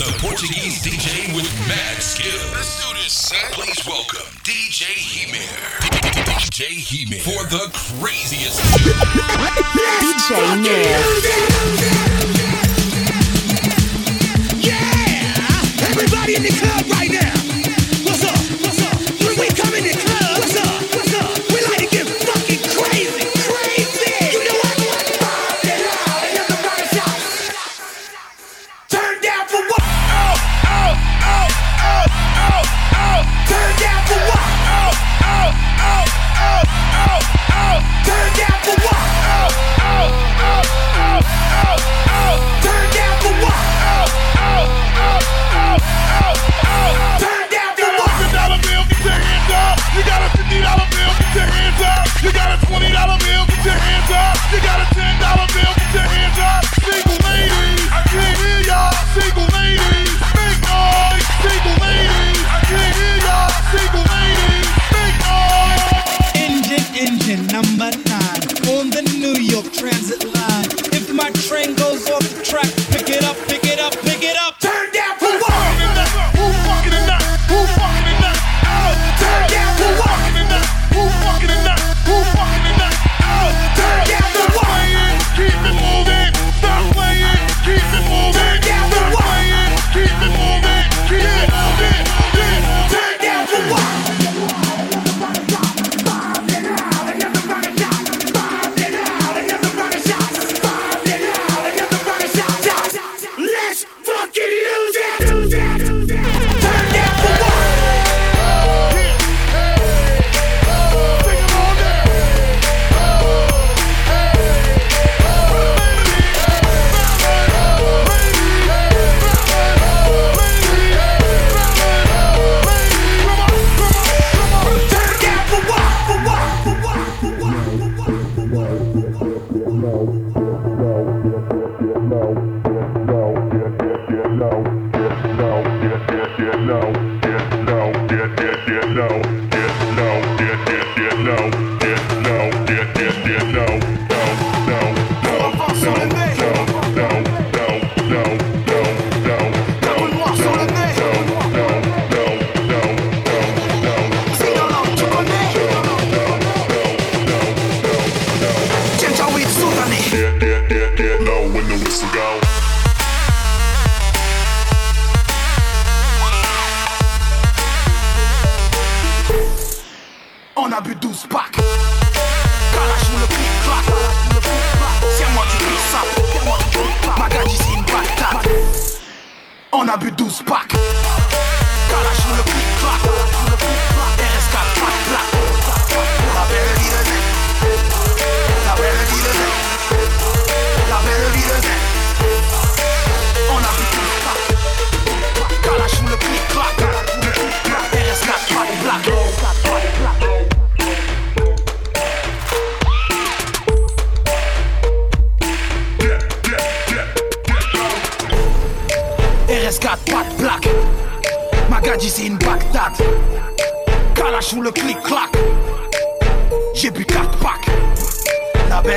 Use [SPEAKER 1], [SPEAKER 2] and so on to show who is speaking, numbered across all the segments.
[SPEAKER 1] the Portuguese DJ with mad skills. Let's do this, son. Please welcome DJ Hemir. DJ Hemir for the craziest.
[SPEAKER 2] DJ Hemir.
[SPEAKER 3] Yeah! Everybody in the club right now.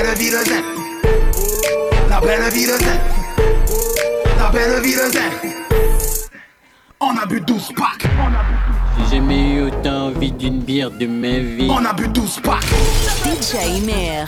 [SPEAKER 3] Belle vie de zen. La belle vie de zen. La belle vie de zen. On a bu 12 packs. J'ai
[SPEAKER 4] jamais eu autant envie d'une bière de ma vie.
[SPEAKER 3] On a bu 12 packs.
[SPEAKER 2] DJ Hemir.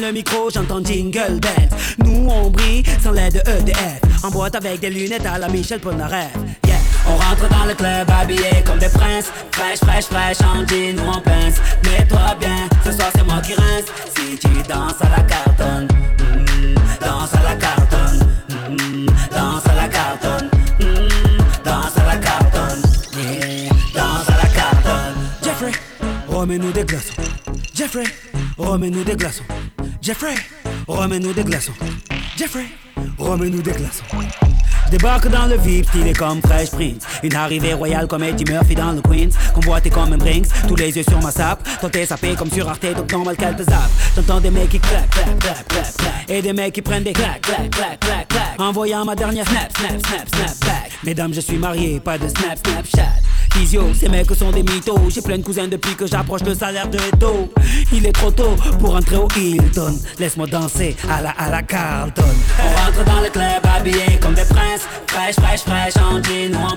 [SPEAKER 5] le micro, j'entends Jingle Bells Nous on brille sans l'aide de EDF En boîte avec des lunettes à la Michel Polnareff. Yeah. On rentre dans le club habillé comme des princes. Fraîche, fraîche, fraîche, en jean ou en pince. Mets-toi bien, ce soir c'est moi qui rince. Si tu danses à la cartonne mm, Danse à la cartonne mm, Danse à la cartonne mm, Danse à la cartonne Danse à la cartonne. Jeffrey, remets-nous des glaçons. Jeffrey, remets-nous des glaçons Jeffrey, remets-nous des glaçons Jeffrey, remets-nous des glaçons. Débarque dans le VIP, stylé comme Fresh Prince. Une arrivée royale comme Eddie Murphy dans le Queens. Convoité comme un Brinks, tous les yeux sur ma sape. T'es sapé comme sur Arte, donc normal qu'elle te zappe. J'entends des mecs qui claquent, claquent, claquent, claquent, claquent. Et des mecs qui prennent des claques, claques, claques, claques, claques. Envoyant ma dernière snap, snap, snap, snap, back. Mesdames, je suis marié, pas de snap, snapchat. Ces mecs sont des mythos. J'ai plein de cousins depuis que j'approche le salaire de Eto. Il est trop tôt pour entrer au Hilton. Laisse-moi danser à la, à la Carlton. On rentre dans le club habillé comme des princes. Fraîche, fraîche, fraîche, en jean ou en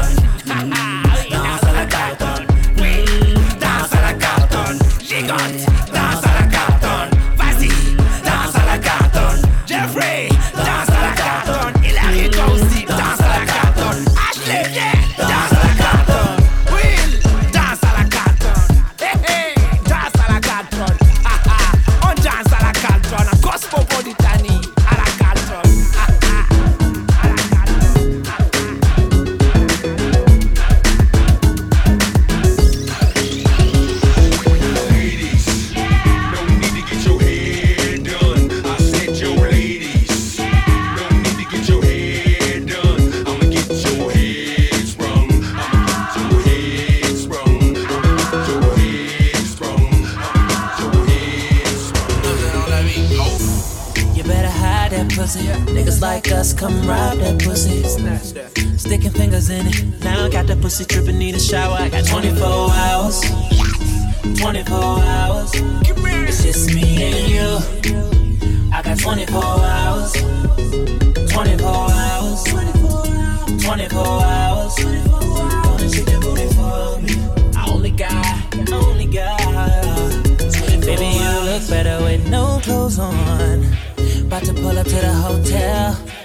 [SPEAKER 6] Pussy dripping, need a shower. I got 24 hours. 24 hours. It's just me and you. I got 24 hours. 24 hours. 24 hours. Gonna shake that booty for. I only got, only got. Baby, you look better with no clothes on. About to pull up to the hotel.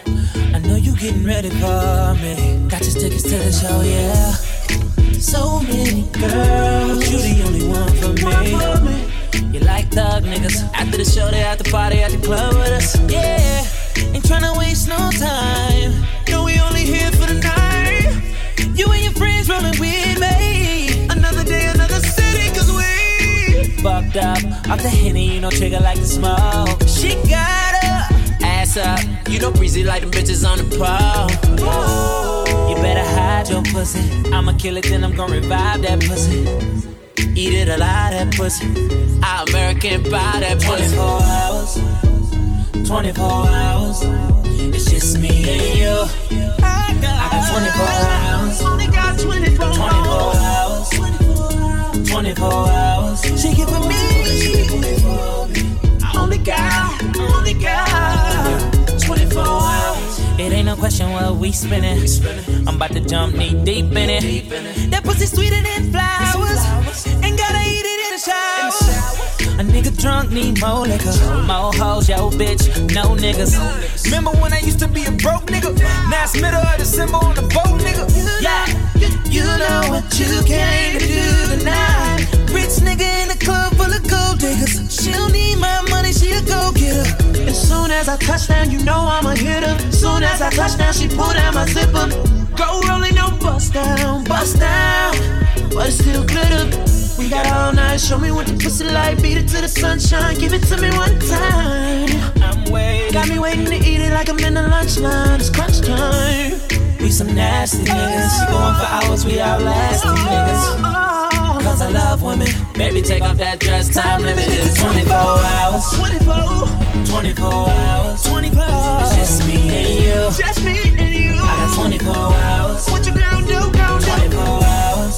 [SPEAKER 6] I know you getting ready for me. Got your tickets to the show, yeah. So many girls, you the only one for me. You like thug niggas. After the show, they at the party at the club with us. Yeah, ain't tryna waste no time. No, we only here for the night. You and your friends rolling with me. Another day, another city, cause we fucked up. Off the henny, you know, trigger like the smoke. She got her ass up. You know, breezy like them bitches on the pole. You better hide your pussy. I'ma kill it, then I'm gonna revive that pussy. Eat it alive, that pussy. I American buy that pussy. 24 hours. 24 hours. It's just me and you. I got 24 hours. Only got 24 hours. 24 hours. She give for me. Only got, only got 24 hours. It ain't no question what we spinning. I'm about to jump knee deep in it. That pussy sweeter than flowers. Ain't gotta eat it in the shower. A nigga drunk need more liquor. More hoes, yo bitch, no niggas. Remember when I used to be a broke nigga? Now it's middle of December on the boat, nigga. Yeah, you know what you came to do tonight. Rich nigga in the club full of gold diggers. I touch down, you know I'm a hitter. Soon as I touch down, she pull down my zipper. Go rolling, no bust down, bust down, but it still glitter. We got all night, show me what the pussy like. Beat it to the sunshine, give it to me one time. I'm waiting, got me waiting to eat it like I'm in the lunch line. It's crunch time. We some nasty niggas, She going for hours, we outlasting niggas cause I love women. Baby, take off that dress. Time limit is 24 hours. 24. 24 hours. 24. It's just me and you. Just me and you. I got 24 hours. What you gonna do? 24 hours.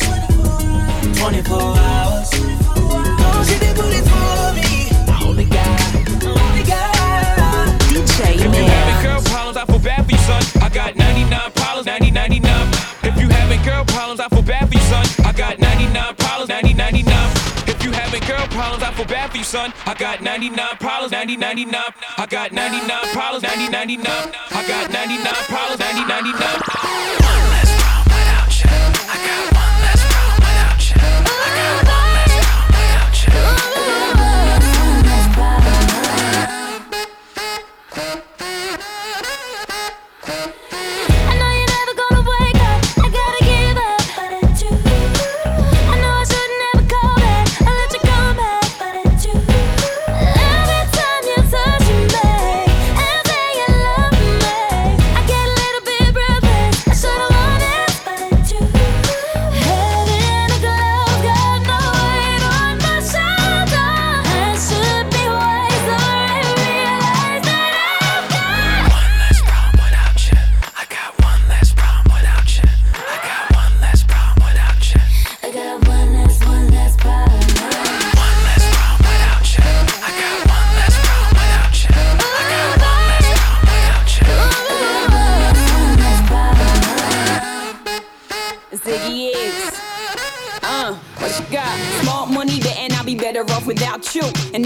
[SPEAKER 6] 24 hours. 24 hours. Don't she did booty for me. Only God. Only God.
[SPEAKER 2] DJ
[SPEAKER 7] If you having girl problems, I feel bad for you, son. I got
[SPEAKER 8] 99 problems, 90, 99. If you having girl problems, I feel bad for you, son. I got 99. 90, 99.
[SPEAKER 7] If you having girl problems, I feel bad for you, son. I got 99 problems, 90, 99. I got 99 problems, 90, 99. I got
[SPEAKER 9] 99 problems, 90, 99.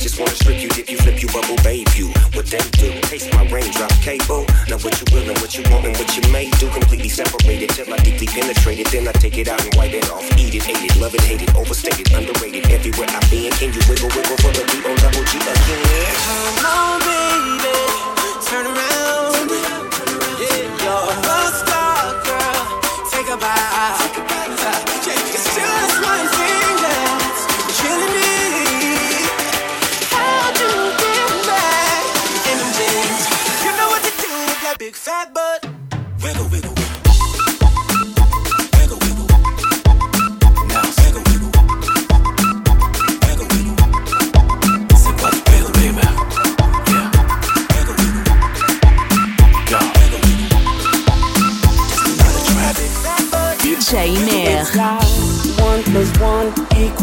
[SPEAKER 10] just wanna strip you, dip you, flip you, bubble, babe you. What they do? Taste my raindrop cable. Now what you will and what you want and what you may do. Completely separated till I deeply penetrate it. Then I take it out and wipe it off. Eat it, hate it, love it, hate it, overstated, underrated. Everywhere I've been, can you wiggle, wiggle for the beat on double G again?
[SPEAKER 3] Come on.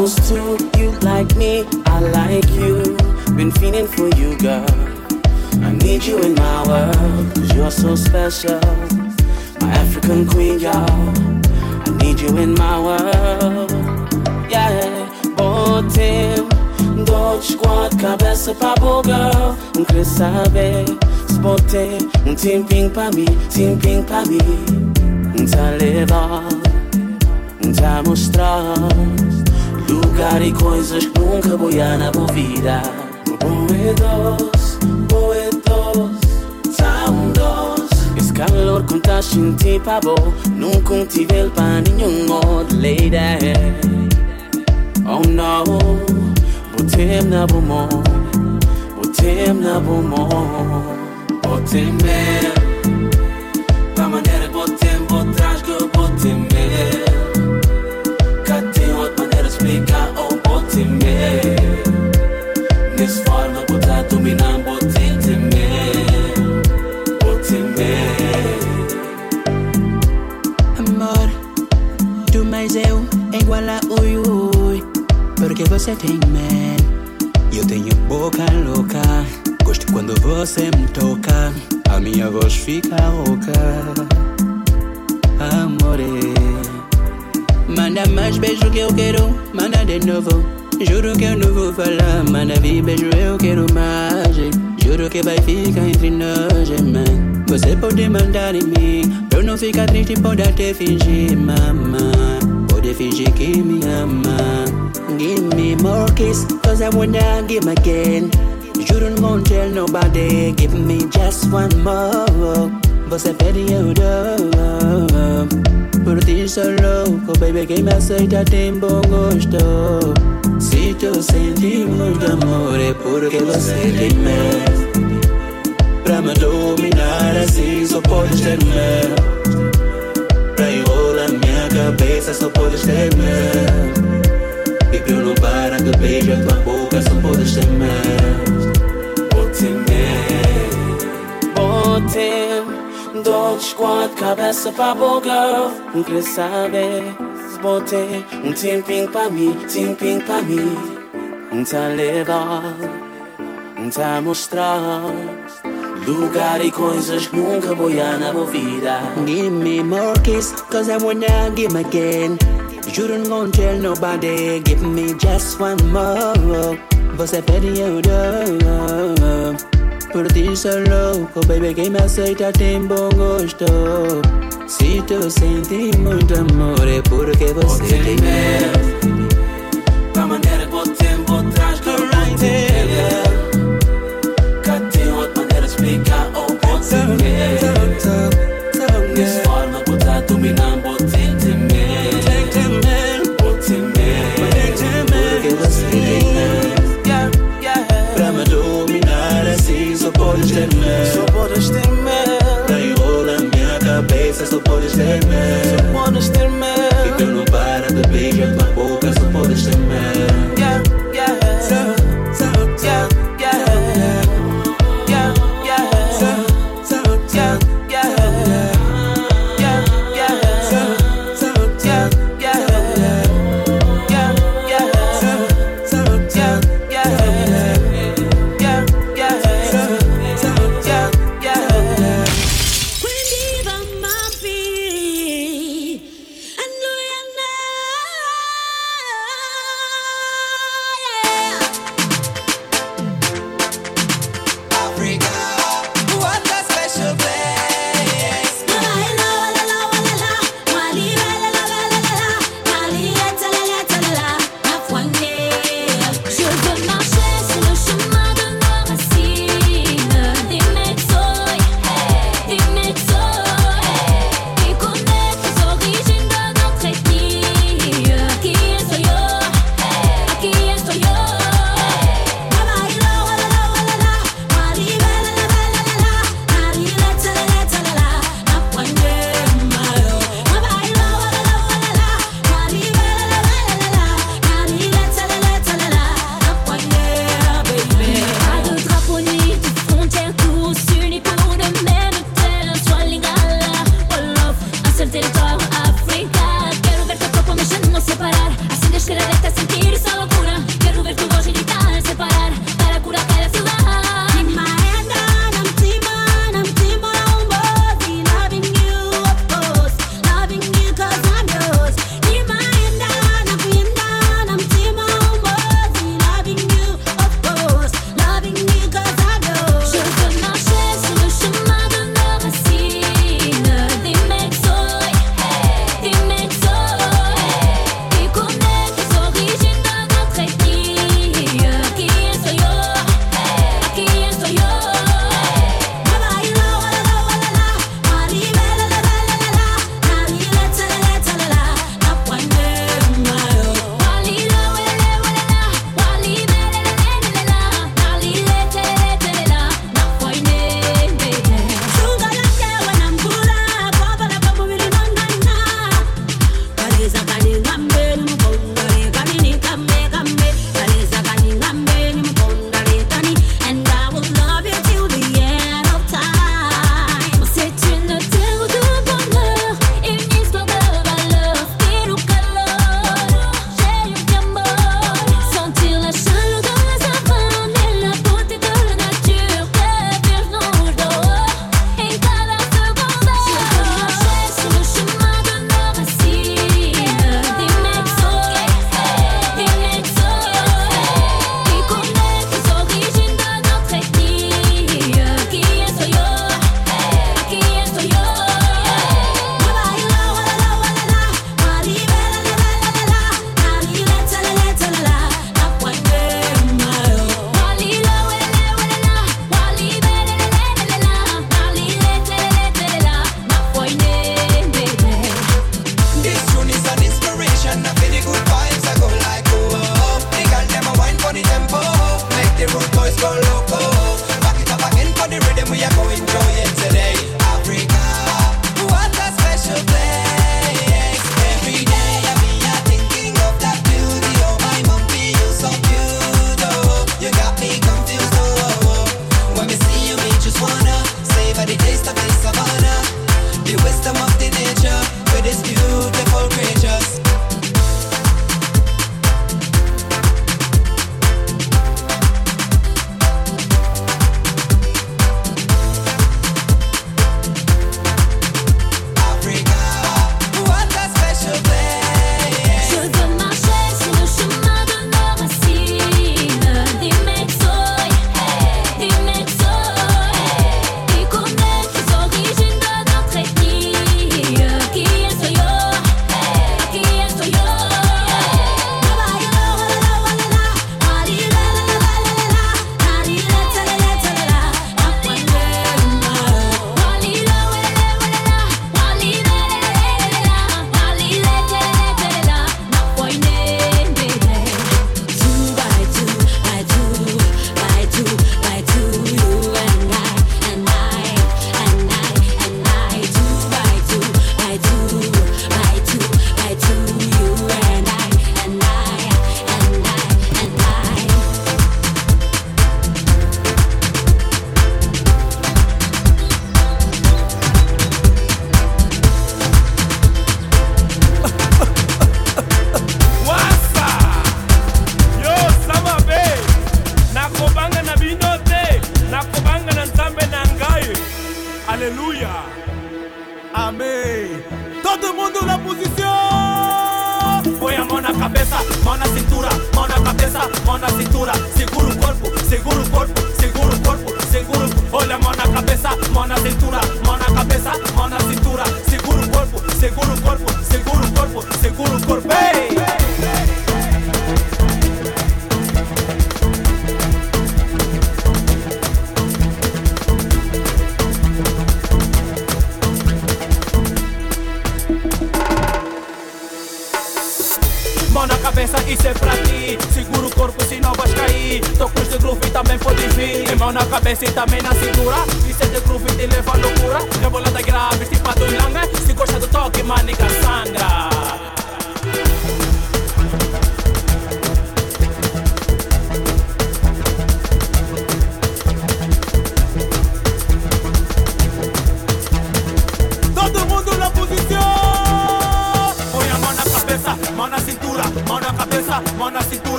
[SPEAKER 11] Equals two. You like me, I like you. Been feeling for you, girl. I need you in my world, cause you're so special. My African queen, y'all. I need you in my world. Yeah, botem. Dois, quatro, cabeça pra girl. Não queria saber. Se um tempinho pra mim, tempinho pra mim. Tá levar, tá mostrar lugar e coisas que nunca vou ir na minha vida. Boedos, boedos, tá um dos. Esse calor que tá sentindo pra bom, nunca tive ele pra nenhum lady. Oh no, botem na bom, botem na bom, botem mesmo.
[SPEAKER 12] Você tem man Eu tenho boca louca Gosto quando você me toca. A minha voz fica rouca Amore Manda mais beijo que eu quero Manda de novo Juro que eu não vou falar Manda vir beijo eu quero mais Juro que vai ficar entre nós, man Você pode mandar em mim eu não ficar triste, pode até fingir, mamãe Pode fingir que me ama Give me more kiss Cause I wanna give again. Juro não vou tell nobody Give me just one more. Você dou Por ti sou louco oh Baby, quem me aceita tem bom gosto Se tu sente muito amor É porque você tem medo Pra me dominar assim só podes ter medo Pra enrolar minha cabeça só podes ter medo E pra eu não parar de beijar tua boca só podes ter medo
[SPEAKER 11] Botem mesmo. Botem. Dois, quatro, cabeça pra girl. Não queria saber. Botei um tempinho pra mim, tempinho pra mim. Tá legal, tá mostrar lugar e coisas que nunca vou na minha vida.
[SPEAKER 12] Give me more kiss, cause I wanna give again. Juro não vou tell nobody, give me just one more. Você pede eu dou. Por ti sou louco, oh baby, quem me aceita tem bom gosto. Se tu sente muito amor, é porque você tem medo.
[SPEAKER 11] Da maneira que botem, botrás que eu botem Cá tem outra maneira de explicar, oh botem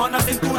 [SPEAKER 13] want nothing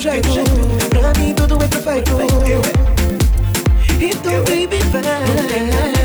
[SPEAKER 13] jeito, pra mim tudo é perfeito. Então, baby, vai.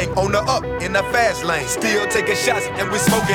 [SPEAKER 6] thing on the up in the fast lane. Still taking shots and we smoking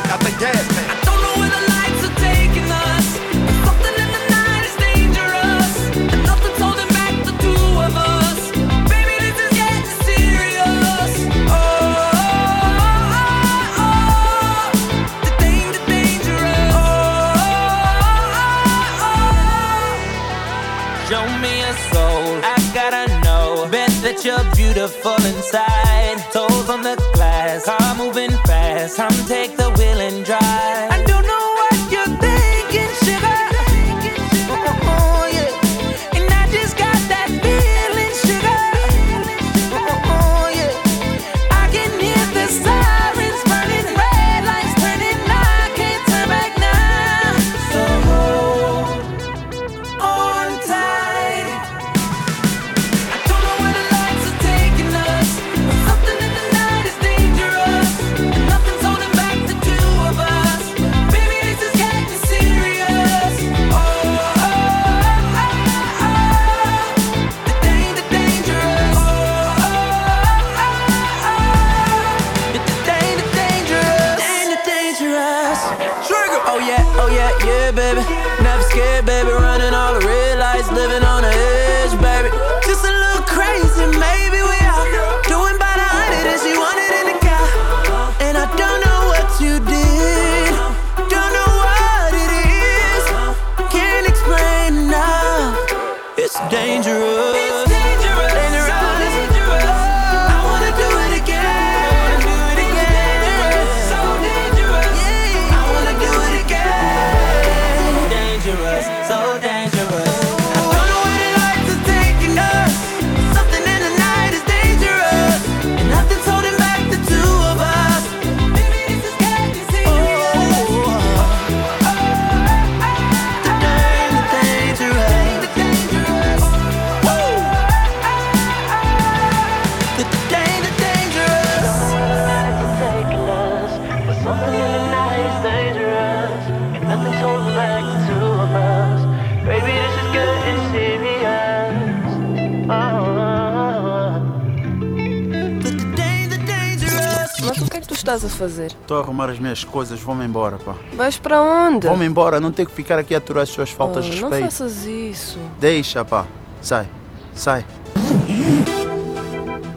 [SPEAKER 14] fazer?
[SPEAKER 15] Estou a arrumar as minhas coisas, vou-me embora, pá.
[SPEAKER 14] Vais para onde?
[SPEAKER 15] Vou-me embora, não tenho que ficar aqui a aturar as suas faltas
[SPEAKER 14] oh,
[SPEAKER 15] de respeito.
[SPEAKER 14] Não faças isso.
[SPEAKER 15] Deixa, pá. Sai, sai.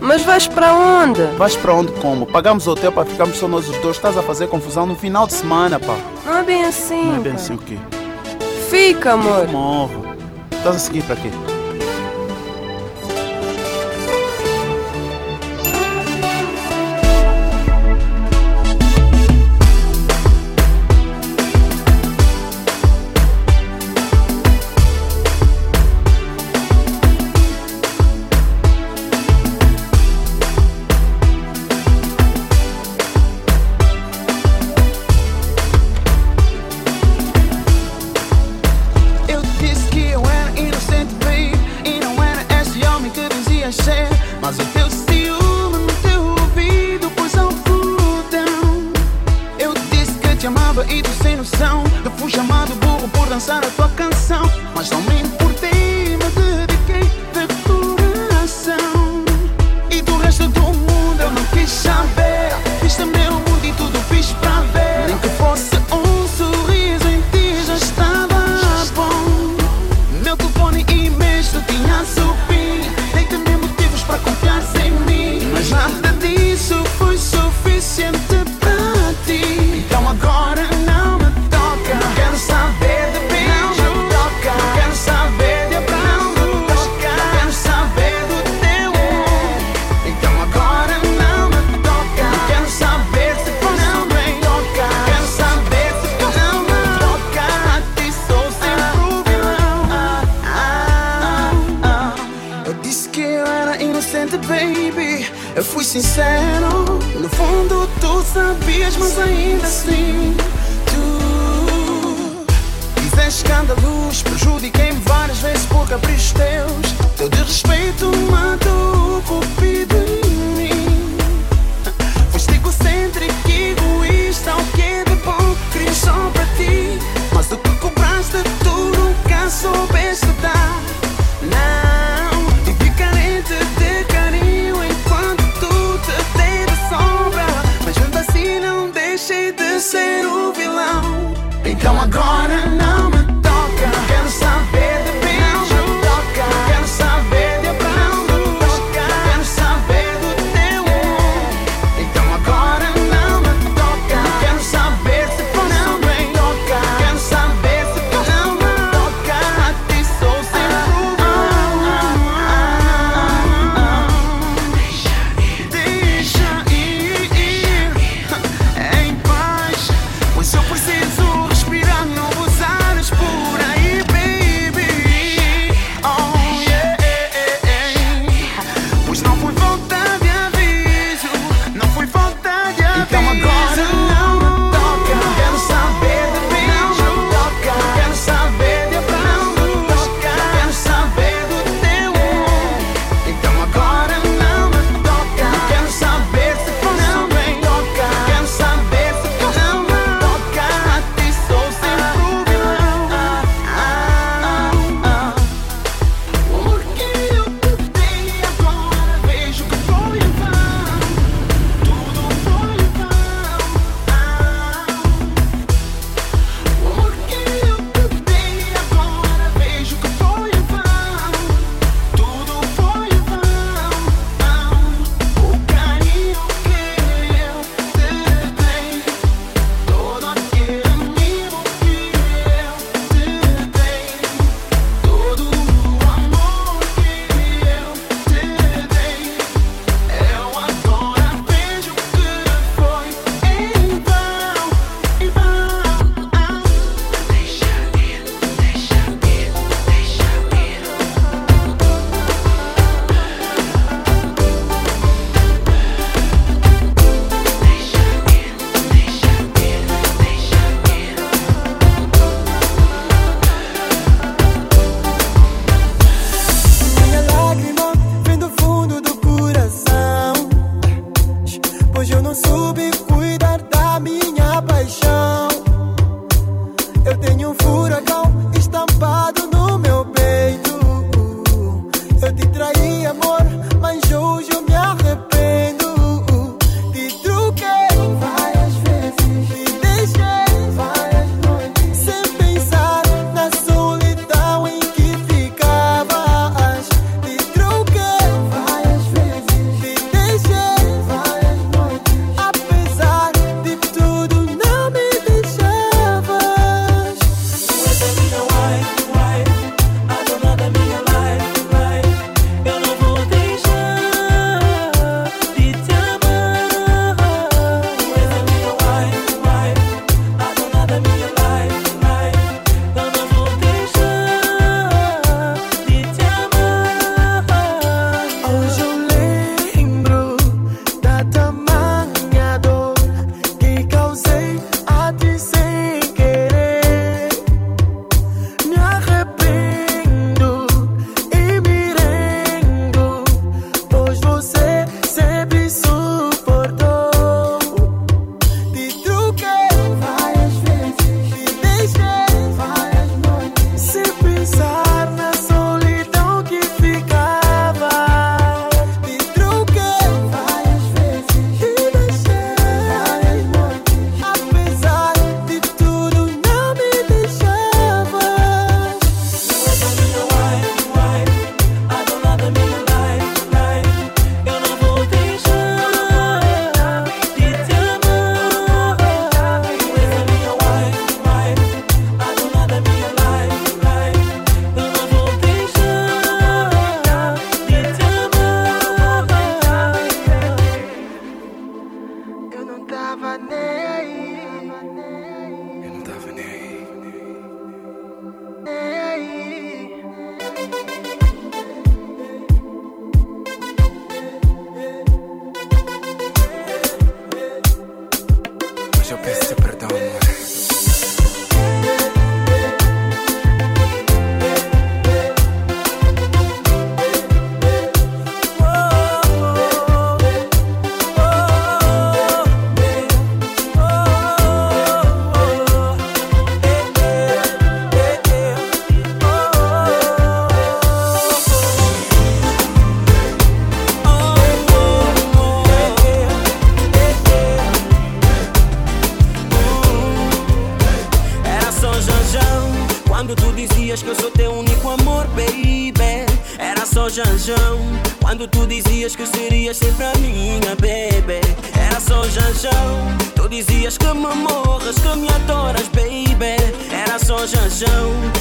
[SPEAKER 14] Mas vais para onde?
[SPEAKER 15] Vais para onde como? Pagamos o hotel para ficarmos só nós os dois. Estás a fazer confusão no final de semana, pá.
[SPEAKER 14] Não é bem assim.
[SPEAKER 15] Não é bem
[SPEAKER 14] pá.
[SPEAKER 15] assim o quê?
[SPEAKER 14] Fica, amor.
[SPEAKER 15] Eu morro. Estás a seguir para quê?
[SPEAKER 16] baby. Eu fui sincero. No fundo, tu sabias, mas ainda assim. Tu
[SPEAKER 17] fizeste escândalos, prejudiquei-me várias vezes por caprichos teus. Teu desrespeito mata o cupido em mim. Foste egocêntrico, egoísta, o que é de bom queria só para ti. Mas o que cobraste, tu nunca
[SPEAKER 15] soube.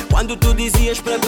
[SPEAKER 11] Quando tu dizias para pedir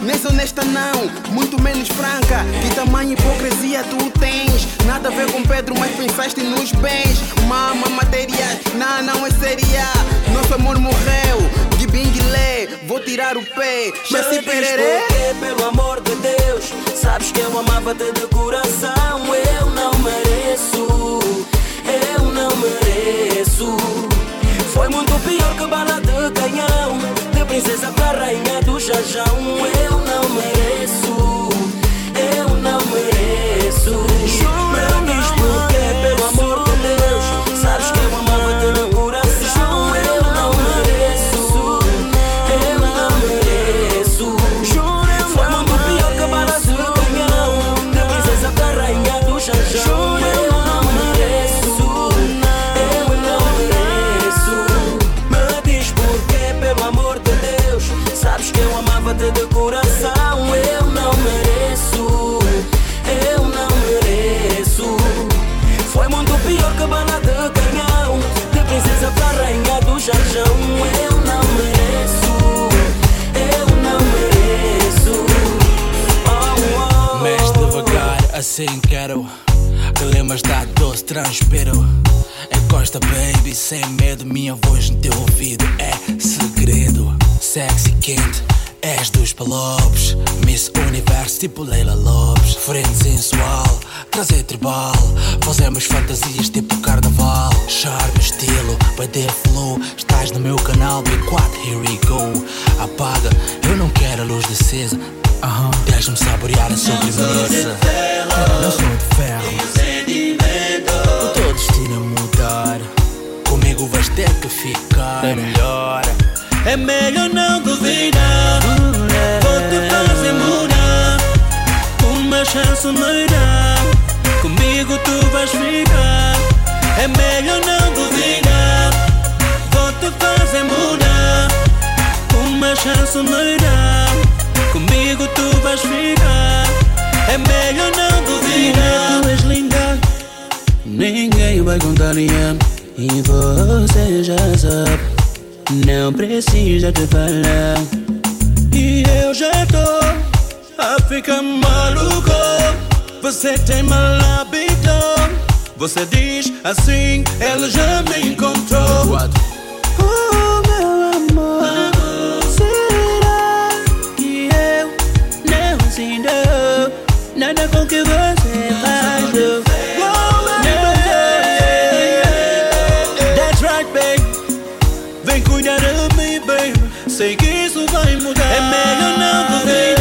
[SPEAKER 15] Nem sou honesta, não, muito menos franca. Que tamanho hipocrisia tu tens? Nada a ver com Pedro, mas pensaste nos bens. Mama, materiais, não, não é seria. Nosso amor morreu, de binguilé. Vou tirar o pé, já se pererê.
[SPEAKER 11] pelo amor de Deus Sabes que eu amava-te de coração Eu não mereço Eu não mereço Foi muito pior que bala de canhão De princesa pra rainha do jajão Eu não mereço Eu não mereço. Me diz de canhão. De princesa pra rainha do jajão Eu não mereço Eu não mereço. Oh, oh.
[SPEAKER 18] Mexe devagar, assim quero Que da doce, transpiro. Encosta, baby, sem medo Minha voz no teu ouvido é segredo. Sexy quente, és dos palopes Miss Universo, tipo Leila Lopes. Frente sensual, trazer tribal. Fazemos fantasias tipo carnaval. Charme, estilo, BD flow. Estás no meu canal, B4, here we go. Apaga, eu não quero a luz acesa. Aham, deixa-me saborear a sobremesa Não sou de ferro. O teu destino é mudar. Comigo vais ter que ficar. É melhor
[SPEAKER 12] É melhor não duvidar. Vou te fazer mudar. Uma chance me dá Comigo tu vais ficar. É melhor não duvidar. Vou te fazer mudar. Uma chance me dá Comigo tu vais ficar. É melhor não duvidar. Tu és linda.
[SPEAKER 11] Ninguém vai contrariar E você já sabe Não precisa te falar.
[SPEAKER 12] E eu já tô a ficar maluco. Você tem mal hábito Você diz assim, ela já me encontrou.
[SPEAKER 11] What?
[SPEAKER 12] Oh meu amor Vem cuidar de mim, baby. Sei que isso vai mudar. É melhor não duvidar.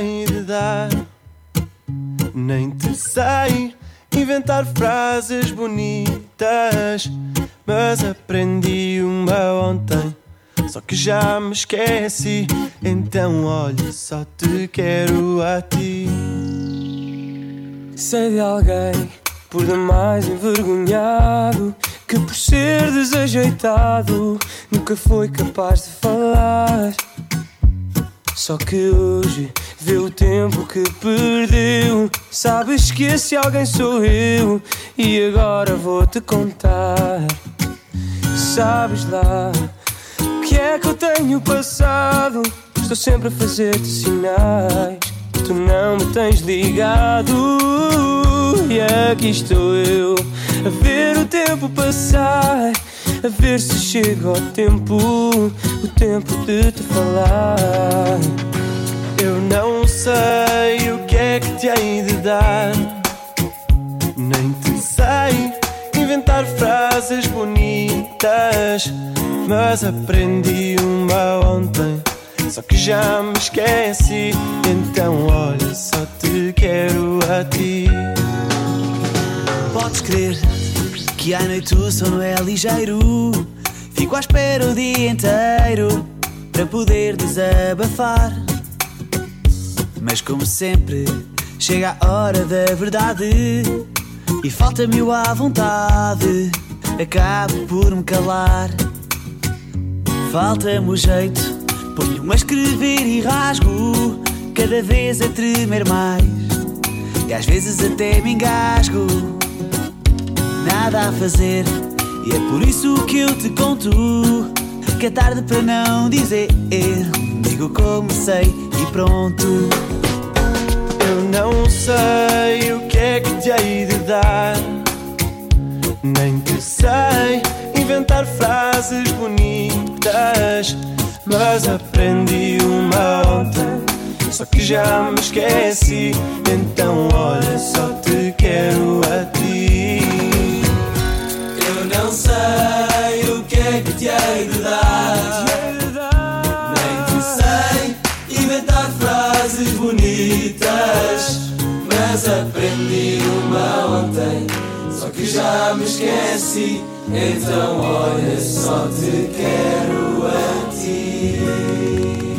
[SPEAKER 19] De dar, nem te sei inventar frases bonitas, mas aprendi uma ontem. Só que já me esqueci, então olha, só te quero a ti.
[SPEAKER 20] Sei de alguém por demais envergonhado que por ser desajeitado nunca foi capaz de falar. Só que hoje vê o tempo que perdeu. Sabes que esse alguém sou eu e agora vou te contar. Sabes lá o que é que eu tenho passado? Estou sempre a fazer-te sinais. Tu não me tens ligado E aqui estou eu A ver o tempo passar A ver se chega o tempo O tempo de te falar
[SPEAKER 19] Eu não sei o que é que te hei de dar, nem te sei inventar frases bonitas, mas aprendi uma ontem. Só que já me esqueci, então olha, só te quero a ti.
[SPEAKER 5] Podes crer que à noite o sono é ligeiro. Fico à espera o dia inteiro para poder desabafar. Mas como sempre, chega a hora da verdade e falta-me o à vontade. Acabo por me calar. Falta-me o jeito, ponho-me a escrever e rasgo, cada vez a tremer mais. E às vezes até me engasgo. Nada a fazer, e é por isso que eu te conto que é tarde para não dizer. Digo como sei e pronto.
[SPEAKER 19] Eu não sei o que é que te hei de dar, nem te sei inventar frases bonitas, mas aprendi uma ontem. Só que já me esqueci, então olha, só te quero a ti.
[SPEAKER 20] Eu não sei o que é que te hei de Mas aprendi uma ontem Só que já me esqueci. Então olha, só te quero a ti